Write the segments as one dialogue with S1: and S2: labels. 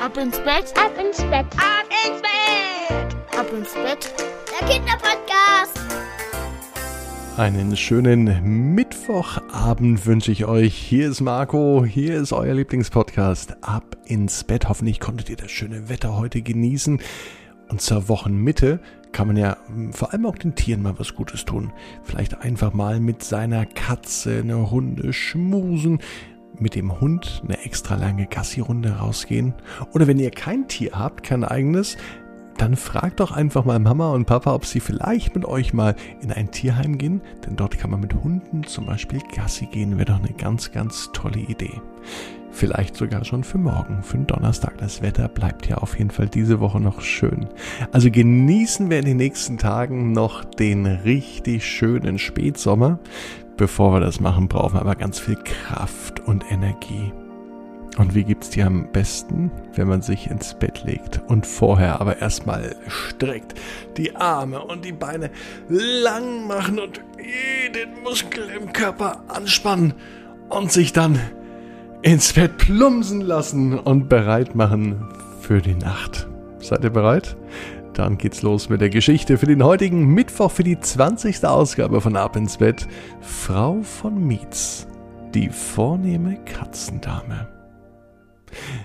S1: Ab ins Bett,
S2: Ab ins Bett.
S3: Ab ins Bett.
S1: ab ins Bett.
S2: Der Kinderpodcast.
S4: Einen schönen Mittwochabend wünsche ich euch. Hier ist Marco, hier ist euer Lieblingspodcast. Ab ins Bett. Hoffentlich konntet ihr das schöne Wetter heute genießen. Und zur Wochenmitte kann man ja mm, vor allem auch den Tieren mal was Gutes tun. Vielleicht einfach mal mit seiner Katze eine Hunde schmusen, mit dem Hund eine extra lange Gassi-Runde rausgehen. Oder wenn ihr kein Tier habt, kein eigenes, dann fragt doch einfach mal Mama und Papa, ob sie vielleicht mit euch mal in ein Tierheim gehen, denn dort kann man mit Hunden zum Beispiel Gassi gehen, wäre doch eine ganz, ganz tolle Idee. Vielleicht sogar schon für morgen, für den Donnerstag. Das Wetter bleibt ja auf jeden Fall diese Woche noch schön. Also genießen wir in den nächsten Tagen noch den richtig schönen Spätsommer. Bevor wir das machen, brauchen wir aber ganz viel Kraft und Energie. Und wie gibt's die am besten, wenn man sich ins Bett legt und vorher aber erstmal streckt die Arme und die Beine lang machen und jeden Muskel im Körper anspannen und sich dann ins Bett plumpsen lassen und bereit machen für die Nacht. Seid ihr bereit? Dann geht's los mit der Geschichte für den heutigen Mittwoch für die 20. Ausgabe von Ab ins Bett. Frau von Mietz, die vornehme Katzendame.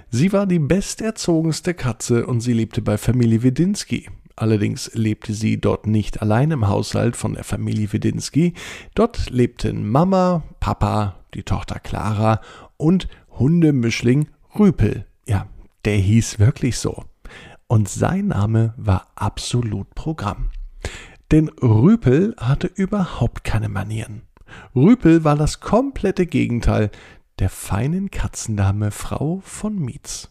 S4: Sie war die besterzogenste Katze und sie lebte bei Familie Wedinski. Allerdings lebte sie dort nicht allein im Haushalt von der Familie Wedinski. Dort lebten Mama, Papa, die Tochter Clara und Hundemischling Rüpel. Ja, der hieß wirklich so. Und sein Name war absolut Programm. Denn Rüpel hatte überhaupt keine Manieren. Rüpel war das komplette Gegenteil der feinen Katzendame Frau von Mietz.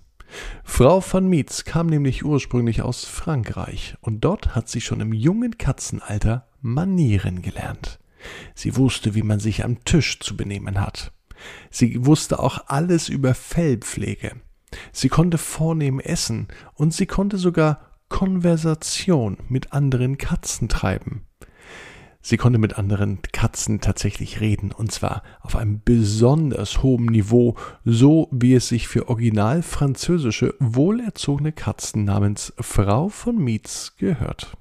S4: Frau von Mietz kam nämlich ursprünglich aus Frankreich und dort hat sie schon im jungen Katzenalter Manieren gelernt. Sie wusste, wie man sich am Tisch zu benehmen hat. Sie wusste auch alles über Fellpflege. Sie konnte vornehm essen und sie konnte sogar Konversation mit anderen Katzen treiben. Sie konnte mit anderen Katzen tatsächlich reden, und zwar auf einem besonders hohen Niveau, so wie es sich für original französische, wohlerzogene Katzen namens Frau von Mietz gehört.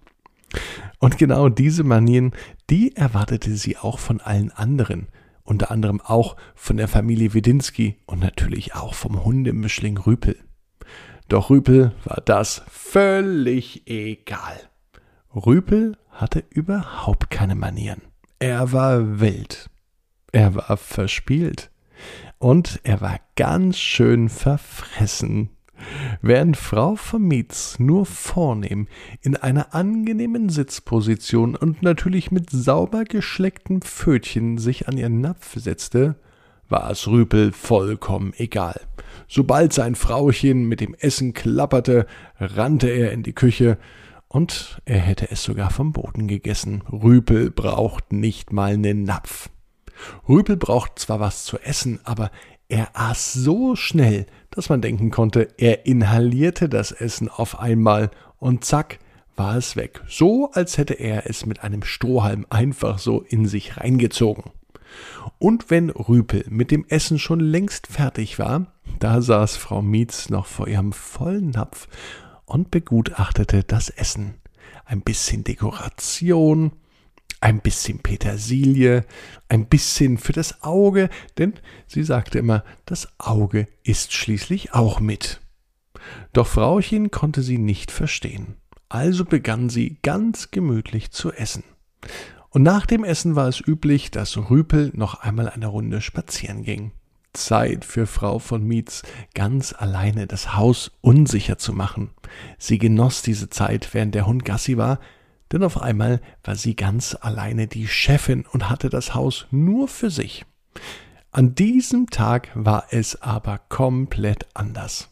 S4: Und genau diese Manieren, die erwartete sie auch von allen anderen, unter anderem auch von der Familie Wedinski und natürlich auch vom Hundemischling Rüpel. Doch Rüpel war das völlig egal. Rüpel hatte überhaupt keine Manieren. Er war wild. Er war verspielt. Und er war ganz schön verfressen. Während Frau von Mietz nur vornehm in einer angenehmen Sitzposition und natürlich mit sauber geschleckten Pfötchen sich an ihren Napf setzte, war es Rüpel vollkommen egal. Sobald sein Frauchen mit dem Essen klapperte, rannte er in die Küche, und er hätte es sogar vom Boden gegessen. Rüpel braucht nicht mal nen Napf. Rüpel braucht zwar was zu essen, aber er aß so schnell, dass man denken konnte, er inhalierte das Essen auf einmal und zack, war es weg. So, als hätte er es mit einem Strohhalm einfach so in sich reingezogen. Und wenn Rüpel mit dem Essen schon längst fertig war, da saß Frau Mietz noch vor ihrem vollen Napf und begutachtete das Essen. Ein bisschen Dekoration, ein bisschen Petersilie, ein bisschen für das Auge, denn sie sagte immer, das Auge ist schließlich auch mit. Doch Frauchen konnte sie nicht verstehen. Also begann sie ganz gemütlich zu essen. Und nach dem Essen war es üblich, dass Rüpel noch einmal eine Runde spazieren ging. Zeit für Frau von Mietz, ganz alleine das Haus unsicher zu machen. Sie genoss diese Zeit, während der Hund Gassi war, denn auf einmal war sie ganz alleine die Chefin und hatte das Haus nur für sich. An diesem Tag war es aber komplett anders.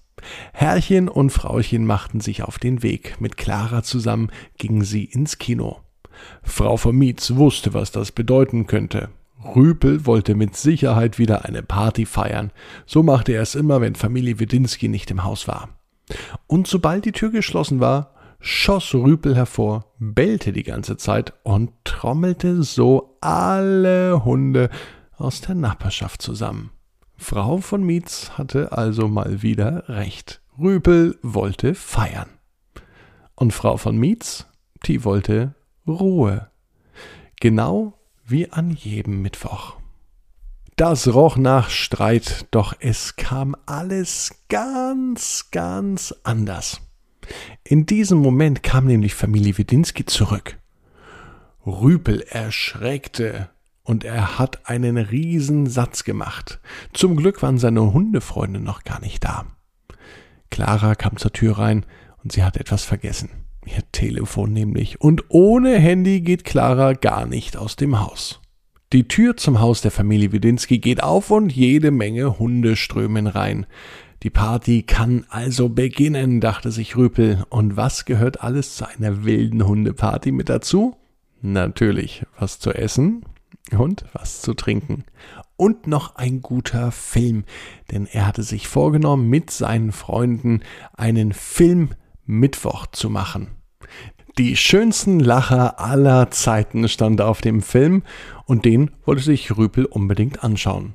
S4: Herrchen und Frauchen machten sich auf den Weg. Mit Clara zusammen gingen sie ins Kino. Frau von Mietz wusste, was das bedeuten könnte. Rüpel wollte mit Sicherheit wieder eine Party feiern. So machte er es immer, wenn Familie Wedinski nicht im Haus war. Und sobald die Tür geschlossen war, schoss Rüpel hervor, bellte die ganze Zeit und trommelte so alle Hunde aus der Nachbarschaft zusammen. Frau von Mietz hatte also mal wieder recht. Rüpel wollte feiern. Und Frau von Mietz, die wollte Ruhe. Genau wie an jedem Mittwoch. Das roch nach Streit, doch es kam alles ganz, ganz anders. In diesem Moment kam nämlich Familie Widinski zurück. Rüpel erschreckte und er hat einen Riesensatz gemacht. Zum Glück waren seine Hundefreunde noch gar nicht da. Clara kam zur Tür rein und sie hat etwas vergessen. Ihr Telefon nämlich. Und ohne Handy geht Clara gar nicht aus dem Haus. Die Tür zum Haus der Familie Widinski geht auf und jede Menge Hunde strömen rein. Die Party kann also beginnen, dachte sich Rüpel. Und was gehört alles zu einer wilden Hundeparty mit dazu? Natürlich was zu essen und was zu trinken. Und noch ein guter Film, denn er hatte sich vorgenommen, mit seinen Freunden einen Film Mittwoch zu machen. Die schönsten Lacher aller Zeiten stand auf dem Film und den wollte sich Rüpel unbedingt anschauen.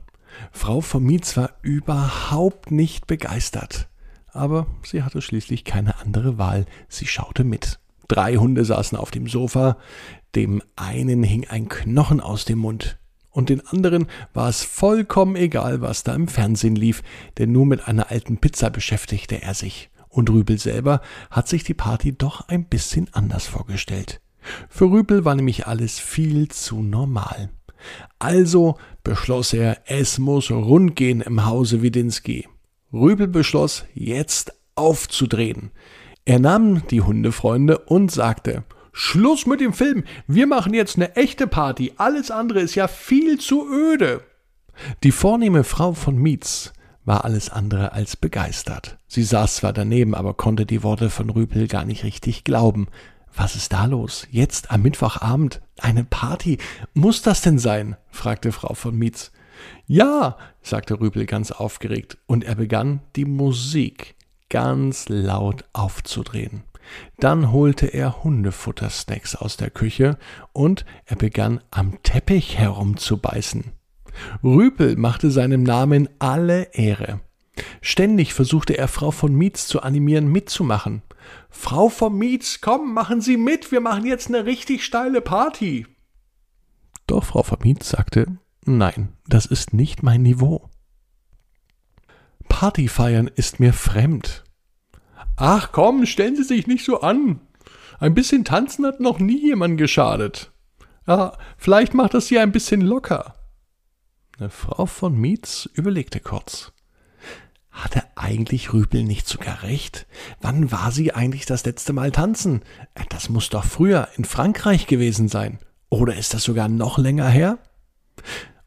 S4: Frau von Mietz war überhaupt nicht begeistert. Aber sie hatte schließlich keine andere Wahl. Sie schaute mit. Drei Hunde saßen auf dem Sofa, dem einen hing ein Knochen aus dem Mund, und den anderen war es vollkommen egal, was da im Fernsehen lief, denn nur mit einer alten Pizza beschäftigte er sich. Und Rübel selber hat sich die Party doch ein bisschen anders vorgestellt. Für Rübel war nämlich alles viel zu normal. Also beschloss er, es muss rund gehen im Hause Widinski. Rübel beschloss, jetzt aufzudrehen. Er nahm die Hundefreunde und sagte, Schluss mit dem Film, wir machen jetzt eine echte Party, alles andere ist ja viel zu öde. Die vornehme Frau von Mietz war alles andere als begeistert. Sie saß zwar daneben, aber konnte die Worte von Rüpel gar nicht richtig glauben. Was ist da los? Jetzt am Mittwochabend eine Party? Muss das denn sein? fragte Frau von Mietz. Ja, sagte Rüpel ganz aufgeregt, und er begann, die Musik ganz laut aufzudrehen. Dann holte er Hundefuttersnacks aus der Küche und er begann am Teppich herumzubeißen. Rüpel machte seinem Namen alle Ehre. Ständig versuchte er Frau von Mietz zu animieren, mitzumachen. Frau von Mietz, komm, machen Sie mit, wir machen jetzt eine richtig steile Party. Doch Frau von Mietz sagte, nein, das ist nicht mein Niveau. Party feiern ist mir fremd. Ach komm, stellen Sie sich nicht so an. Ein bisschen tanzen hat noch nie jemand geschadet. Ja, vielleicht macht das Sie ein bisschen locker. Eine Frau von Mietz überlegte kurz. Eigentlich Rüpel nicht sogar recht? Wann war sie eigentlich das letzte Mal tanzen? Äh, das muss doch früher in Frankreich gewesen sein. Oder ist das sogar noch länger her?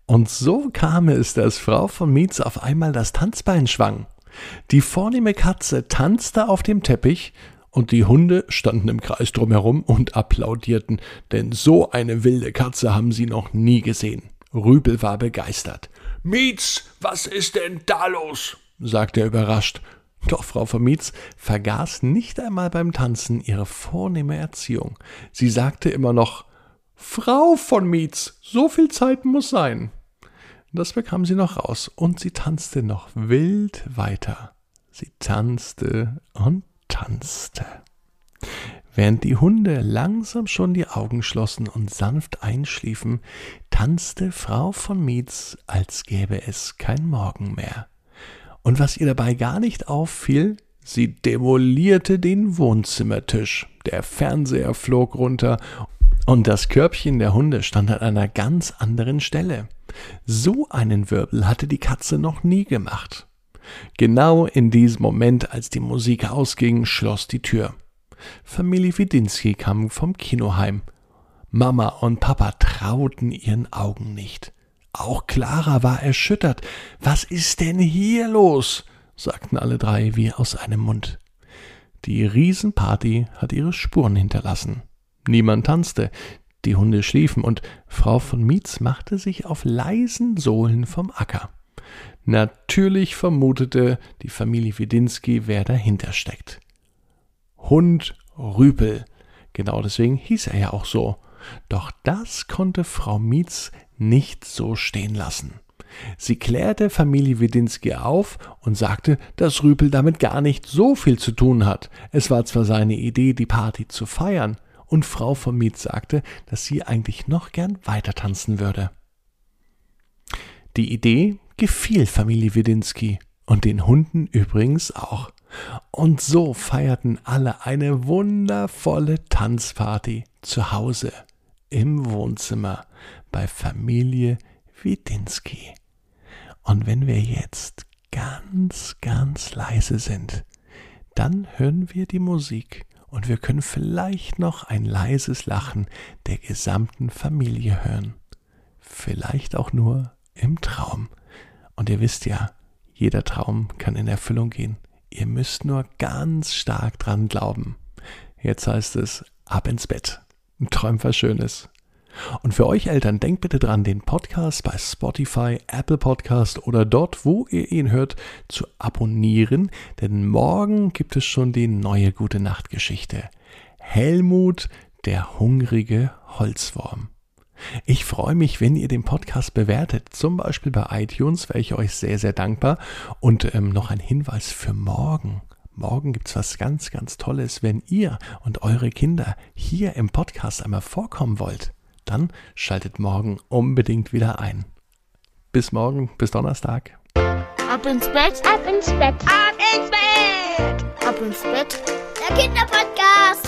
S4: Und so kam es, dass Frau von Mietz auf einmal das Tanzbein schwang. Die vornehme Katze tanzte auf dem Teppich und die Hunde standen im Kreis drumherum und applaudierten, denn so eine wilde Katze haben sie noch nie gesehen. Rübel war begeistert. Mietz, was ist denn da los? Sagte er überrascht. Doch Frau von Mietz vergaß nicht einmal beim Tanzen ihre vornehme Erziehung. Sie sagte immer noch Frau von Mietz, so viel Zeit muss sein. Das bekam sie noch raus, und sie tanzte noch wild weiter. Sie tanzte und tanzte. Während die Hunde langsam schon die Augen schlossen und sanft einschliefen, tanzte Frau von Mietz, als gäbe es kein Morgen mehr. Und was ihr dabei gar nicht auffiel, sie demolierte den Wohnzimmertisch. Der Fernseher flog runter und das Körbchen der Hunde stand an einer ganz anderen Stelle. So einen Wirbel hatte die Katze noch nie gemacht. Genau in diesem Moment, als die Musik ausging, schloss die Tür. Familie Widinski kam vom Kino heim. Mama und Papa trauten ihren Augen nicht. Auch Clara war erschüttert. Was ist denn hier los? sagten alle drei wie aus einem Mund. Die Riesenparty hat ihre Spuren hinterlassen. Niemand tanzte, die Hunde schliefen und Frau von Mietz machte sich auf leisen Sohlen vom Acker. Natürlich vermutete die Familie Widinski, wer dahinter steckt. Hund Rüpel. Genau deswegen hieß er ja auch so. Doch das konnte Frau Mietz nicht so stehen lassen. Sie klärte Familie Wedinski auf und sagte, dass Rüpel damit gar nicht so viel zu tun hat. Es war zwar seine Idee, die Party zu feiern, und Frau von Miet sagte, dass sie eigentlich noch gern weiter tanzen würde. Die Idee gefiel Familie Wedinski und den Hunden übrigens auch. Und so feierten alle eine wundervolle Tanzparty zu Hause im Wohnzimmer bei Familie Widinski. Und wenn wir jetzt ganz, ganz leise sind, dann hören wir die Musik und wir können vielleicht noch ein leises Lachen der gesamten Familie hören. Vielleicht auch nur im Traum. Und ihr wisst ja, jeder Traum kann in Erfüllung gehen. Ihr müsst nur ganz stark dran glauben. Jetzt heißt es, ab ins Bett. Träumt was Schönes. Und für euch Eltern, denkt bitte dran, den Podcast bei Spotify, Apple Podcast oder dort, wo ihr ihn hört, zu abonnieren, denn morgen gibt es schon die neue gute Nachtgeschichte. Helmut, der hungrige Holzwurm. Ich freue mich, wenn ihr den Podcast bewertet, zum Beispiel bei iTunes, wäre ich euch sehr, sehr dankbar. Und ähm, noch ein Hinweis für morgen. Morgen gibt es was ganz, ganz Tolles. Wenn ihr und eure Kinder hier im Podcast einmal vorkommen wollt, dann schaltet morgen unbedingt wieder ein. Bis morgen, bis Donnerstag.
S2: Ab ins Bett,
S3: Ab ins Bett. Ab ins Bett.
S2: ab ins Bett. Der Kinderpodcast.